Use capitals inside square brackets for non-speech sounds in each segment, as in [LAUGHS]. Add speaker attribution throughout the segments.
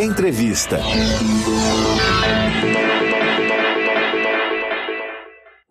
Speaker 1: Entrevista.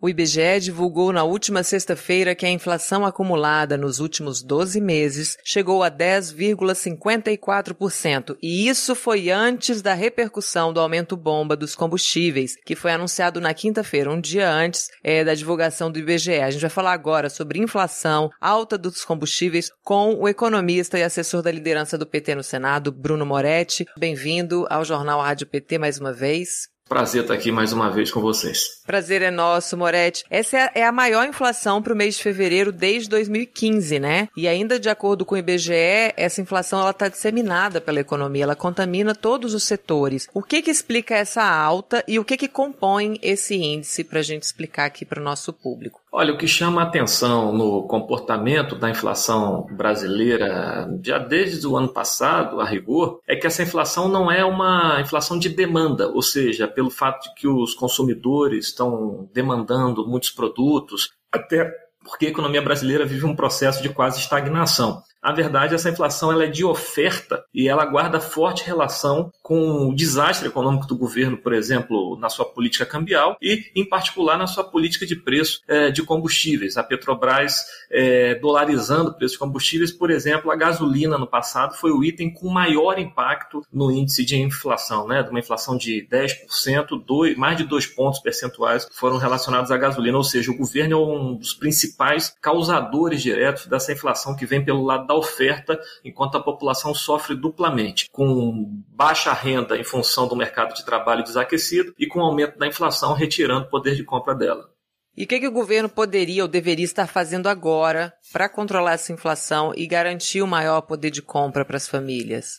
Speaker 2: O IBGE divulgou na última sexta-feira que a inflação acumulada nos últimos 12 meses chegou a 10,54%, e isso foi antes da repercussão do aumento bomba dos combustíveis, que foi anunciado na quinta-feira, um dia antes é, da divulgação do IBGE. A gente vai falar agora sobre inflação, alta dos combustíveis, com o economista e assessor da liderança do PT no Senado, Bruno Moretti. Bem-vindo ao Jornal Rádio PT mais uma vez.
Speaker 3: Prazer estar aqui mais uma vez com vocês.
Speaker 2: Prazer é nosso, Moretti. Essa é a maior inflação para o mês de fevereiro desde 2015, né? E ainda de acordo com o IBGE, essa inflação ela está disseminada pela economia, ela contamina todos os setores. O que que explica essa alta e o que que compõe esse índice para a gente explicar aqui para o nosso público?
Speaker 3: Olha, o que chama a atenção no comportamento da inflação brasileira, já desde o ano passado, a rigor, é que essa inflação não é uma inflação de demanda, ou seja, pelo fato de que os consumidores estão demandando muitos produtos, até porque a economia brasileira vive um processo de quase estagnação. Na verdade, essa inflação ela é de oferta e ela guarda forte relação com o desastre econômico do governo, por exemplo, na sua política cambial e, em particular, na sua política de preço é, de combustíveis. A Petrobras é, dolarizando o preço de combustíveis, por exemplo, a gasolina no passado foi o item com maior impacto no índice de inflação, né? de uma inflação de 10%, dois, mais de dois pontos percentuais foram relacionados à gasolina, ou seja, o governo é um dos principais causadores diretos dessa inflação que vem pelo lado da oferta, enquanto a população sofre duplamente, com baixa renda em função do mercado de trabalho desaquecido e com aumento da inflação retirando o poder de compra dela.
Speaker 2: E o que, que o governo poderia ou deveria estar fazendo agora para controlar essa inflação e garantir o maior poder de compra para as famílias?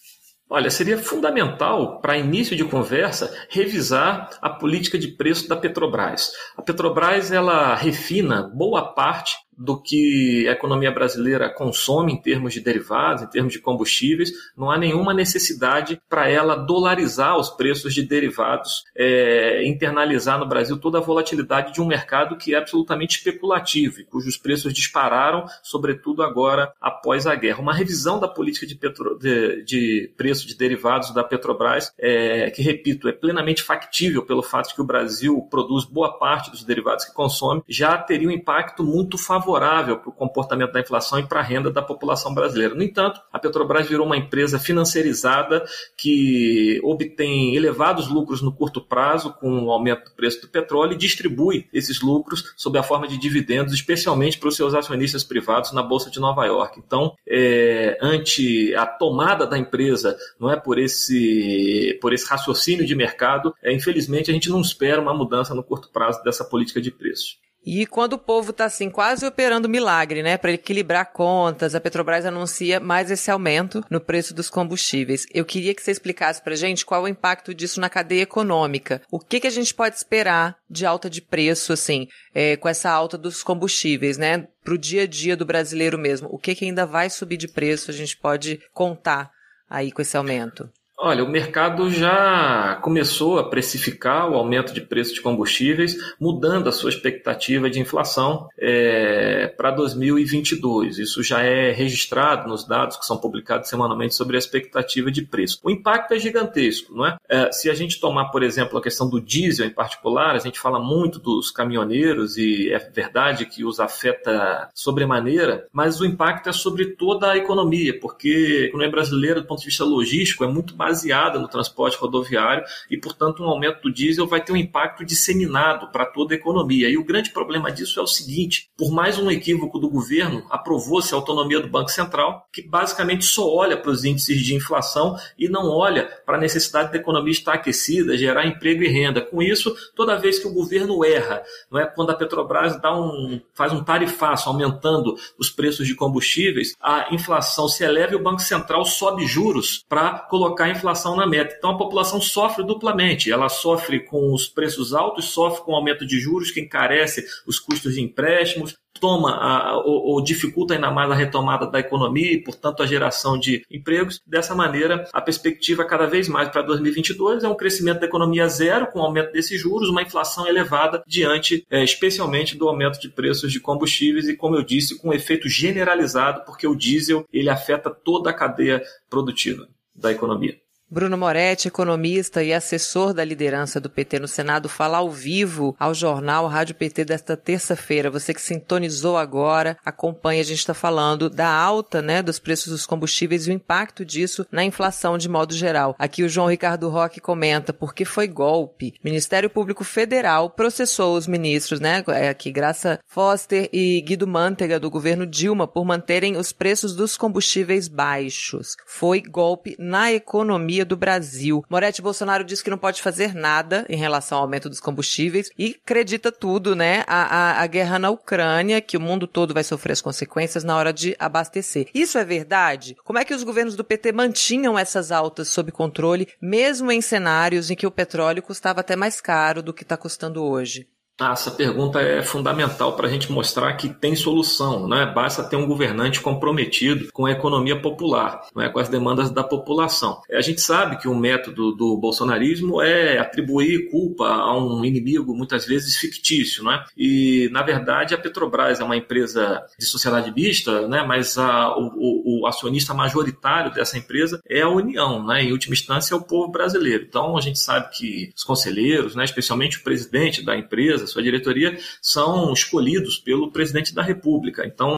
Speaker 3: Olha, seria fundamental, para início de conversa, revisar a política de preço da Petrobras. A Petrobras ela refina boa parte do que a economia brasileira consome em termos de derivados, em termos de combustíveis, não há nenhuma necessidade para ela dolarizar os preços de derivados, é, internalizar no Brasil toda a volatilidade de um mercado que é absolutamente especulativo e cujos preços dispararam, sobretudo agora após a guerra. Uma revisão da política de, petro, de, de preço de derivados da Petrobras, é, que, repito, é plenamente factível pelo fato de que o Brasil produz boa parte dos derivados que consome, já teria um impacto muito favorável favorável para o comportamento da inflação e para a renda da população brasileira. No entanto, a Petrobras virou uma empresa financiarizada que obtém elevados lucros no curto prazo com o aumento do preço do petróleo e distribui esses lucros sob a forma de dividendos, especialmente para os seus acionistas privados na Bolsa de Nova York. Então, é, ante a tomada da empresa, não é por esse, por esse raciocínio de mercado, é, infelizmente a gente não espera uma mudança no curto prazo dessa política de preços.
Speaker 2: E quando o povo está assim, quase operando milagre, né, para equilibrar contas, a Petrobras anuncia mais esse aumento no preço dos combustíveis. Eu queria que você explicasse para gente qual o impacto disso na cadeia econômica. O que, que a gente pode esperar de alta de preço, assim, é, com essa alta dos combustíveis, né, para o dia a dia do brasileiro mesmo? O que, que ainda vai subir de preço? A gente pode contar aí com esse aumento?
Speaker 3: Olha, o mercado já começou a precificar o aumento de preço de combustíveis, mudando a sua expectativa de inflação é, para 2022. Isso já é registrado nos dados que são publicados semanalmente sobre a expectativa de preço. O impacto é gigantesco, não é? é? Se a gente tomar, por exemplo, a questão do diesel em particular, a gente fala muito dos caminhoneiros e é verdade que os afeta sobremaneira, mas o impacto é sobre toda a economia, porque a economia brasileira, do ponto de vista logístico, é muito mais baseada no transporte rodoviário e, portanto, um aumento do diesel vai ter um impacto disseminado para toda a economia. E o grande problema disso é o seguinte: por mais um equívoco do governo, aprovou-se a autonomia do Banco Central, que basicamente só olha para os índices de inflação e não olha para a necessidade da economia estar aquecida, gerar emprego e renda. Com isso, toda vez que o governo erra, não é quando a Petrobras dá um, faz um tarifaço aumentando os preços de combustíveis, a inflação se eleva e o Banco Central sobe juros para colocar a inflação na meta. Então a população sofre duplamente. Ela sofre com os preços altos, sofre com o aumento de juros que encarece os custos de empréstimos, toma a, ou, ou, dificulta ainda mais a retomada da economia e, portanto, a geração de empregos. Dessa maneira, a perspectiva cada vez mais para 2022 é um crescimento da economia zero, com aumento desses juros, uma inflação elevada diante, é, especialmente, do aumento de preços de combustíveis e, como eu disse, com um efeito generalizado, porque o diesel ele afeta toda a cadeia produtiva da economia.
Speaker 2: Bruno Moretti, economista e assessor da liderança do PT no Senado, fala ao vivo ao jornal Rádio PT desta terça-feira. Você que sintonizou agora, acompanha, a gente está falando da alta né, dos preços dos combustíveis e o impacto disso na inflação de modo geral. Aqui o João Ricardo Roque comenta porque foi golpe. Ministério Público Federal processou os ministros, né? É aqui Graça Foster e Guido Mantega do governo Dilma por manterem os preços dos combustíveis baixos. Foi golpe na economia economia do Brasil. Moretti Bolsonaro disse que não pode fazer nada em relação ao aumento dos combustíveis e acredita tudo, né? A, a, a guerra na Ucrânia, que o mundo todo vai sofrer as consequências na hora de abastecer. Isso é verdade? Como é que os governos do PT mantinham essas altas sob controle, mesmo em cenários em que o petróleo custava até mais caro do que está custando hoje?
Speaker 3: Ah, essa pergunta é fundamental para a gente mostrar que tem solução, né? Basta ter um governante comprometido com a economia popular, é, com as demandas da população. A gente sabe que o método do bolsonarismo é atribuir culpa a um inimigo muitas vezes fictício, né? E na verdade a Petrobras é uma empresa de sociedade mista, né? Mas a, o, o, acionista majoritário dessa empresa é a União, né? Em última instância é o povo brasileiro. Então a gente sabe que os conselheiros, né? Especialmente o presidente da empresa sua diretoria, são escolhidos pelo presidente da República. Então,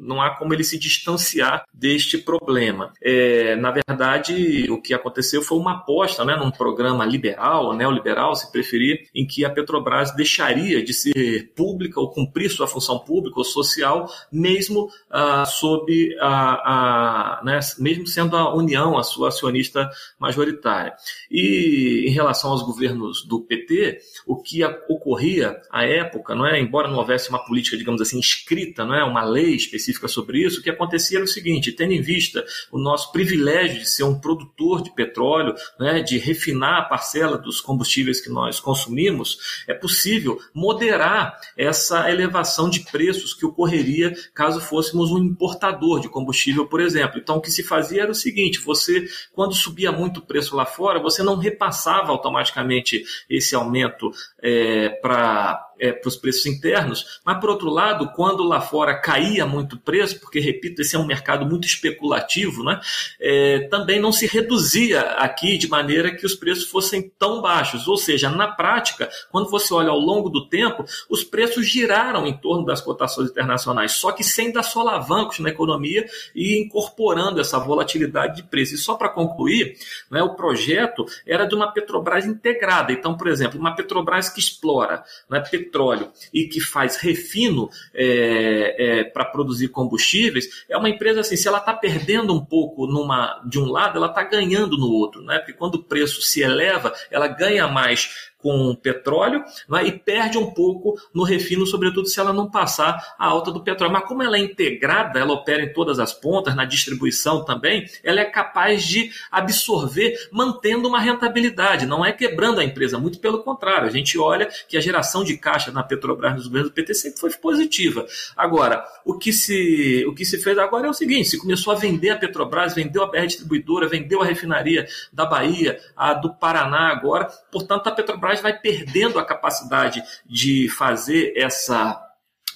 Speaker 3: não há como ele se distanciar deste problema. É, na verdade, o que aconteceu foi uma aposta né, num programa liberal, neoliberal, se preferir, em que a Petrobras deixaria de ser pública ou cumprir sua função pública ou social, mesmo ah, sob a, a né, mesmo sendo a União a sua acionista majoritária. E em relação aos governos do PT, o que ocorria à época, não é? embora não houvesse uma política, digamos assim, escrita, não é? uma lei específica sobre isso, o que acontecia era o seguinte: tendo em vista o nosso privilégio de ser um produtor de petróleo, é? de refinar a parcela dos combustíveis que nós consumimos, é possível moderar essa elevação de preços que ocorreria caso fôssemos um importador de combustível, por exemplo. Então, o que se fazia era o seguinte: você, quando subia muito o preço lá fora, você não repassava automaticamente esse aumento é, para uh, é, para os preços internos, mas por outro lado, quando lá fora caía muito preço, porque repito, esse é um mercado muito especulativo, né, é, também não se reduzia aqui de maneira que os preços fossem tão baixos. Ou seja, na prática, quando você olha ao longo do tempo, os preços giraram em torno das cotações internacionais, só que sem dar solavancos na economia e incorporando essa volatilidade de preço. E só para concluir, né, o projeto era de uma Petrobras integrada. Então, por exemplo, uma Petrobras que explora né, petróleo e que faz refino é, é, para produzir combustíveis, é uma empresa assim, se ela está perdendo um pouco numa, de um lado, ela está ganhando no outro, né? Porque quando o preço se eleva, ela ganha mais com petróleo né, e perde um pouco no refino, sobretudo se ela não passar a alta do petróleo. Mas como ela é integrada, ela opera em todas as pontas, na distribuição também, ela é capaz de absorver, mantendo uma rentabilidade, não é quebrando a empresa, muito pelo contrário. A gente olha que a geração de caixa na Petrobras nos governos do PT sempre foi positiva. Agora, o que se, o que se fez agora é o seguinte: se começou a vender a Petrobras, vendeu a BR Distribuidora, vendeu a refinaria da Bahia, a do Paraná agora, portanto, a Petrobras vai perdendo a capacidade de fazer essa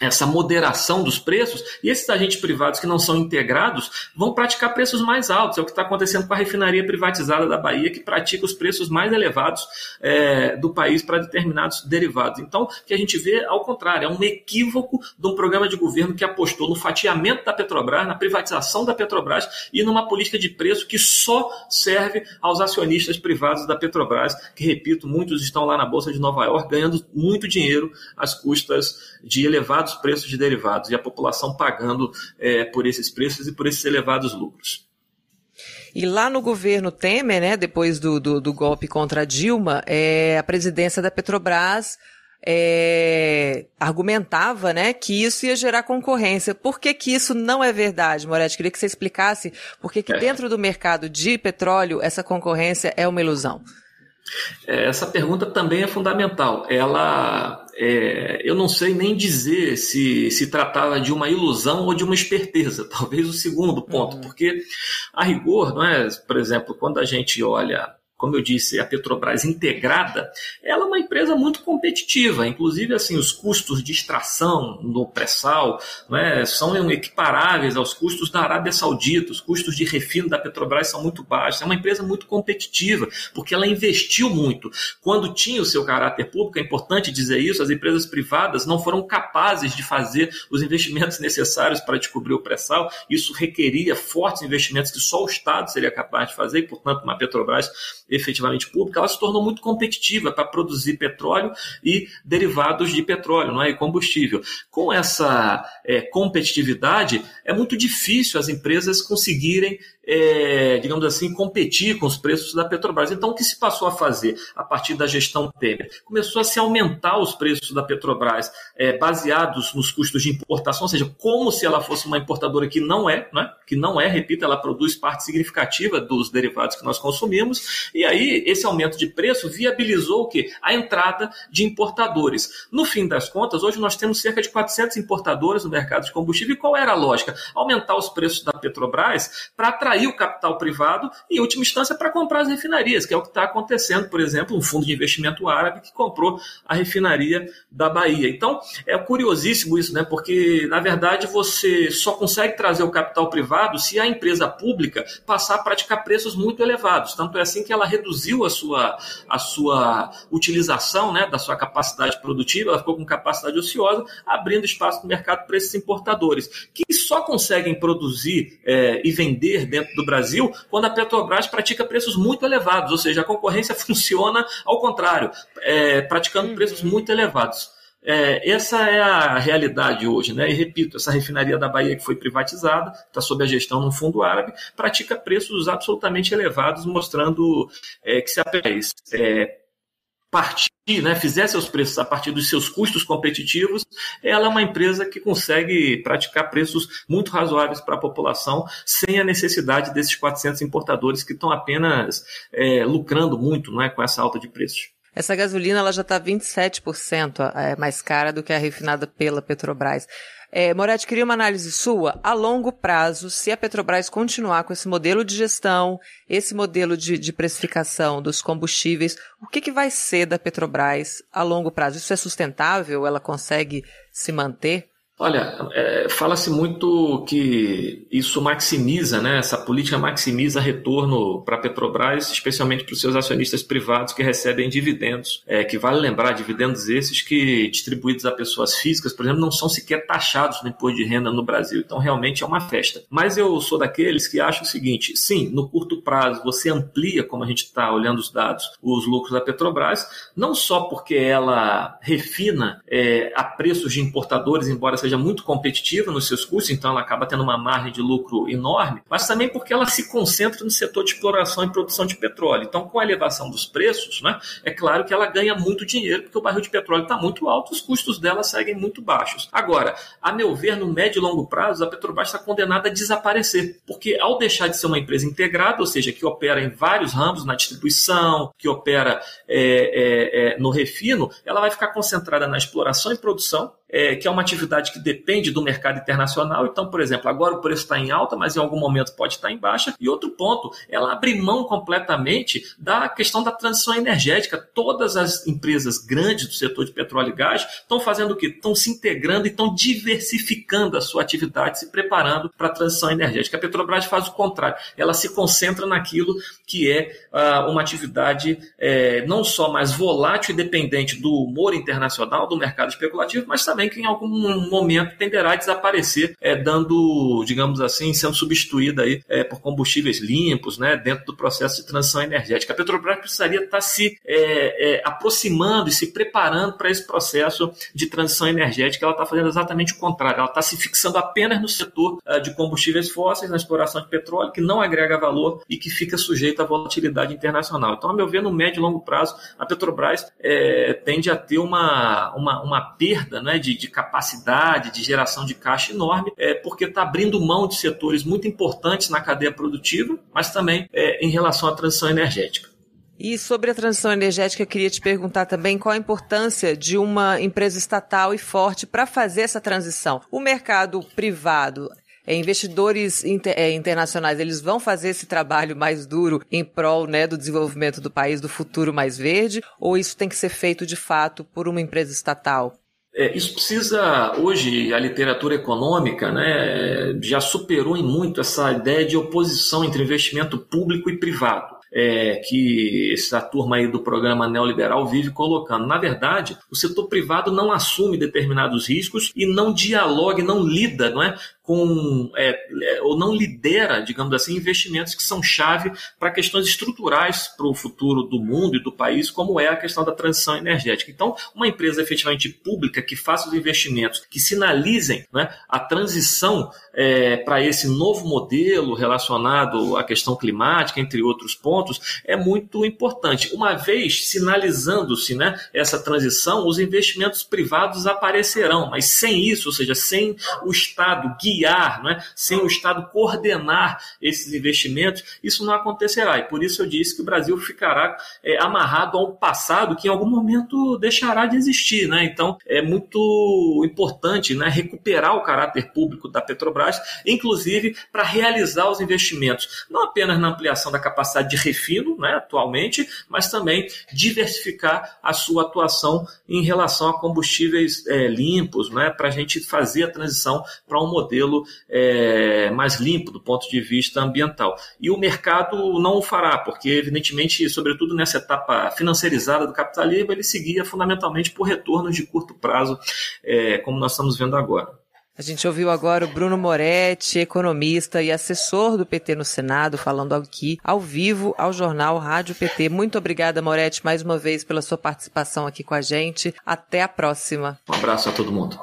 Speaker 3: essa moderação dos preços, e esses agentes privados que não são integrados vão praticar preços mais altos. É o que está acontecendo com a refinaria privatizada da Bahia, que pratica os preços mais elevados é, do país para determinados derivados. Então, o que a gente vê, ao contrário, é um equívoco de um programa de governo que apostou no fatiamento da Petrobras, na privatização da Petrobras e numa política de preço que só serve aos acionistas privados da Petrobras, que, repito, muitos estão lá na Bolsa de Nova York ganhando muito dinheiro às custas de elevados elevados preços de derivados e a população pagando é, por esses preços e por esses elevados lucros.
Speaker 2: E lá no governo Temer, né, depois do, do, do golpe contra a Dilma, é, a presidência da Petrobras é, argumentava né, que isso ia gerar concorrência. Por que, que isso não é verdade, Moretti? Queria que você explicasse por que, que é. dentro do mercado de petróleo essa concorrência é uma ilusão.
Speaker 3: É, essa pergunta também é fundamental. Ela, é, eu não sei nem dizer se se tratava de uma ilusão ou de uma esperteza. [LAUGHS] Talvez o segundo ponto, uhum. porque a rigor, não é? Por exemplo, quando a gente olha como eu disse, a Petrobras integrada, ela é uma empresa muito competitiva. Inclusive, assim, os custos de extração no pré-sal né, são equiparáveis aos custos da Arábia Saudita. Os custos de refino da Petrobras são muito baixos. É uma empresa muito competitiva, porque ela investiu muito. Quando tinha o seu caráter público, é importante dizer isso, as empresas privadas não foram capazes de fazer os investimentos necessários para descobrir o pré-sal. Isso requeria fortes investimentos que só o Estado seria capaz de fazer, e, portanto, uma Petrobras efetivamente pública, ela se tornou muito competitiva para produzir petróleo e derivados de petróleo, não é? E combustível. Com essa é, competitividade, é muito difícil as empresas conseguirem é, digamos assim, competir com os preços da Petrobras. Então, o que se passou a fazer a partir da gestão Temer? Começou a se aumentar os preços da Petrobras é, baseados nos custos de importação, ou seja, como se ela fosse uma importadora que não é, né? que não é, repito, ela produz parte significativa dos derivados que nós consumimos, e aí esse aumento de preço viabilizou o quê? A entrada de importadores. No fim das contas, hoje nós temos cerca de 400 importadores no mercado de combustível, e qual era a lógica? Aumentar os preços da Petrobras para atrair atrair o capital privado e, em última instância, para comprar as refinarias, que é o que está acontecendo, por exemplo, um fundo de investimento árabe que comprou a refinaria da Bahia. Então, é curiosíssimo isso, né? Porque, na verdade, você só consegue trazer o capital privado se a empresa pública passar a praticar preços muito elevados. Tanto é assim que ela reduziu a sua, a sua utilização né, da sua capacidade produtiva, ela ficou com capacidade ociosa, abrindo espaço no mercado para esses importadores, que só conseguem produzir é, e vender dentro do Brasil quando a Petrobras pratica preços muito elevados, ou seja, a concorrência [LAUGHS] funciona ao contrário, é, praticando uhum. preços muito elevados. É, essa é a realidade hoje, né? E repito, essa refinaria da Bahia que foi privatizada, está sob a gestão de um fundo árabe, pratica preços absolutamente elevados, mostrando é, que se a é, partir, né, fizesse seus preços a partir dos seus custos competitivos, ela é uma empresa que consegue praticar preços muito razoáveis para a população, sem a necessidade desses 400 importadores que estão apenas é, lucrando muito não é, com essa alta de preços.
Speaker 2: Essa gasolina ela já está 27% é, mais cara do que a refinada pela Petrobras. É, Moretti, queria uma análise sua a longo prazo, se a Petrobras continuar com esse modelo de gestão, esse modelo de, de precificação dos combustíveis, o que, que vai ser da Petrobras a longo prazo? Isso é sustentável? Ela consegue se manter?
Speaker 3: Olha, é, fala-se muito que isso maximiza, né? Essa política maximiza retorno para a Petrobras, especialmente para os seus acionistas privados que recebem dividendos. É, que vale lembrar, dividendos esses que distribuídos a pessoas físicas, por exemplo, não são sequer taxados no imposto de renda no Brasil. Então, realmente é uma festa. Mas eu sou daqueles que acham o seguinte: sim, no curto prazo você amplia, como a gente está olhando os dados, os lucros da Petrobras, não só porque ela refina é, a preços de importadores, embora seja muito competitiva nos seus custos, então ela acaba tendo uma margem de lucro enorme, mas também porque ela se concentra no setor de exploração e produção de petróleo. Então, com a elevação dos preços, né, é claro que ela ganha muito dinheiro, porque o barril de petróleo está muito alto, os custos dela seguem muito baixos. Agora, a meu ver, no médio e longo prazo, a Petrobras está condenada a desaparecer, porque ao deixar de ser uma empresa integrada, ou seja, que opera em vários ramos, na distribuição, que opera é, é, é, no refino, ela vai ficar concentrada na exploração e produção, é, que é uma atividade que depende do mercado internacional. Então, por exemplo, agora o preço está em alta, mas em algum momento pode estar em baixa. E outro ponto, ela abre mão completamente da questão da transição energética. Todas as empresas grandes do setor de petróleo e gás estão fazendo o quê? Estão se integrando e estão diversificando a sua atividade, se preparando para a transição energética. A Petrobras faz o contrário, ela se concentra naquilo que é uh, uma atividade é, não só mais volátil e dependente do humor internacional, do mercado especulativo, mas também também que em algum momento tenderá a desaparecer, é, dando, digamos assim, sendo substituída aí, é, por combustíveis limpos, né, dentro do processo de transição energética. A Petrobras precisaria estar se é, é aproximando e se preparando para esse processo de transição energética. Ela está fazendo exatamente o contrário. Ela está se fixando apenas no setor é, de combustíveis fósseis, na exploração de petróleo, que não agrega valor e que fica sujeito à volatilidade internacional. Então, a meu ver, no médio e longo prazo, a Petrobras é, tende a ter uma, uma, uma perda né, de, de capacidade, de geração de caixa enorme, é, porque está abrindo mão de setores muito importantes na cadeia produtiva, mas também é, em relação à transição energética.
Speaker 2: E sobre a transição energética, eu queria te perguntar também qual a importância de uma empresa estatal e forte para fazer essa transição. O mercado privado é, investidores é, internacionais, eles vão fazer esse trabalho mais duro em prol né, do desenvolvimento do país, do futuro mais verde, ou isso tem que ser feito de fato por uma empresa estatal?
Speaker 3: É, isso precisa, hoje, a literatura econômica né, já superou em muito essa ideia de oposição entre investimento público e privado é, que essa turma aí do programa neoliberal vive colocando. Na verdade, o setor privado não assume determinados riscos e não dialoga, não lida não é, com é, é, ou não lidera, digamos assim, investimentos que são chave para questões estruturais para o futuro do mundo e do país, como é a questão da transição energética. Então, uma empresa efetivamente pública que faça os investimentos que sinalizem né, a transição é, para esse novo modelo relacionado à questão climática, entre outros pontos, é muito importante. Uma vez sinalizando-se né, essa transição, os investimentos privados aparecerão, mas sem isso, ou seja, sem o Estado guiar guiar, não é? sem o Estado coordenar esses investimentos, isso não acontecerá. E por isso eu disse que o Brasil ficará é, amarrado a um passado que em algum momento deixará de existir. Né? Então é muito importante né, recuperar o caráter público da Petrobras, inclusive para realizar os investimentos, não apenas na ampliação da capacidade de refino né, atualmente, mas também diversificar a sua atuação em relação a combustíveis é, limpos, né, para a gente fazer a transição para um modelo modelo é, mais limpo do ponto de vista ambiental. E o mercado não o fará, porque, evidentemente, sobretudo nessa etapa financiarizada do capitalismo, ele seguia fundamentalmente por retornos de curto prazo, é, como nós estamos vendo agora.
Speaker 2: A gente ouviu agora o Bruno Moretti, economista e assessor do PT no Senado, falando aqui ao vivo ao jornal Rádio PT. Muito obrigada, Moretti, mais uma vez pela sua participação aqui com a gente. Até a próxima.
Speaker 3: Um abraço a todo mundo.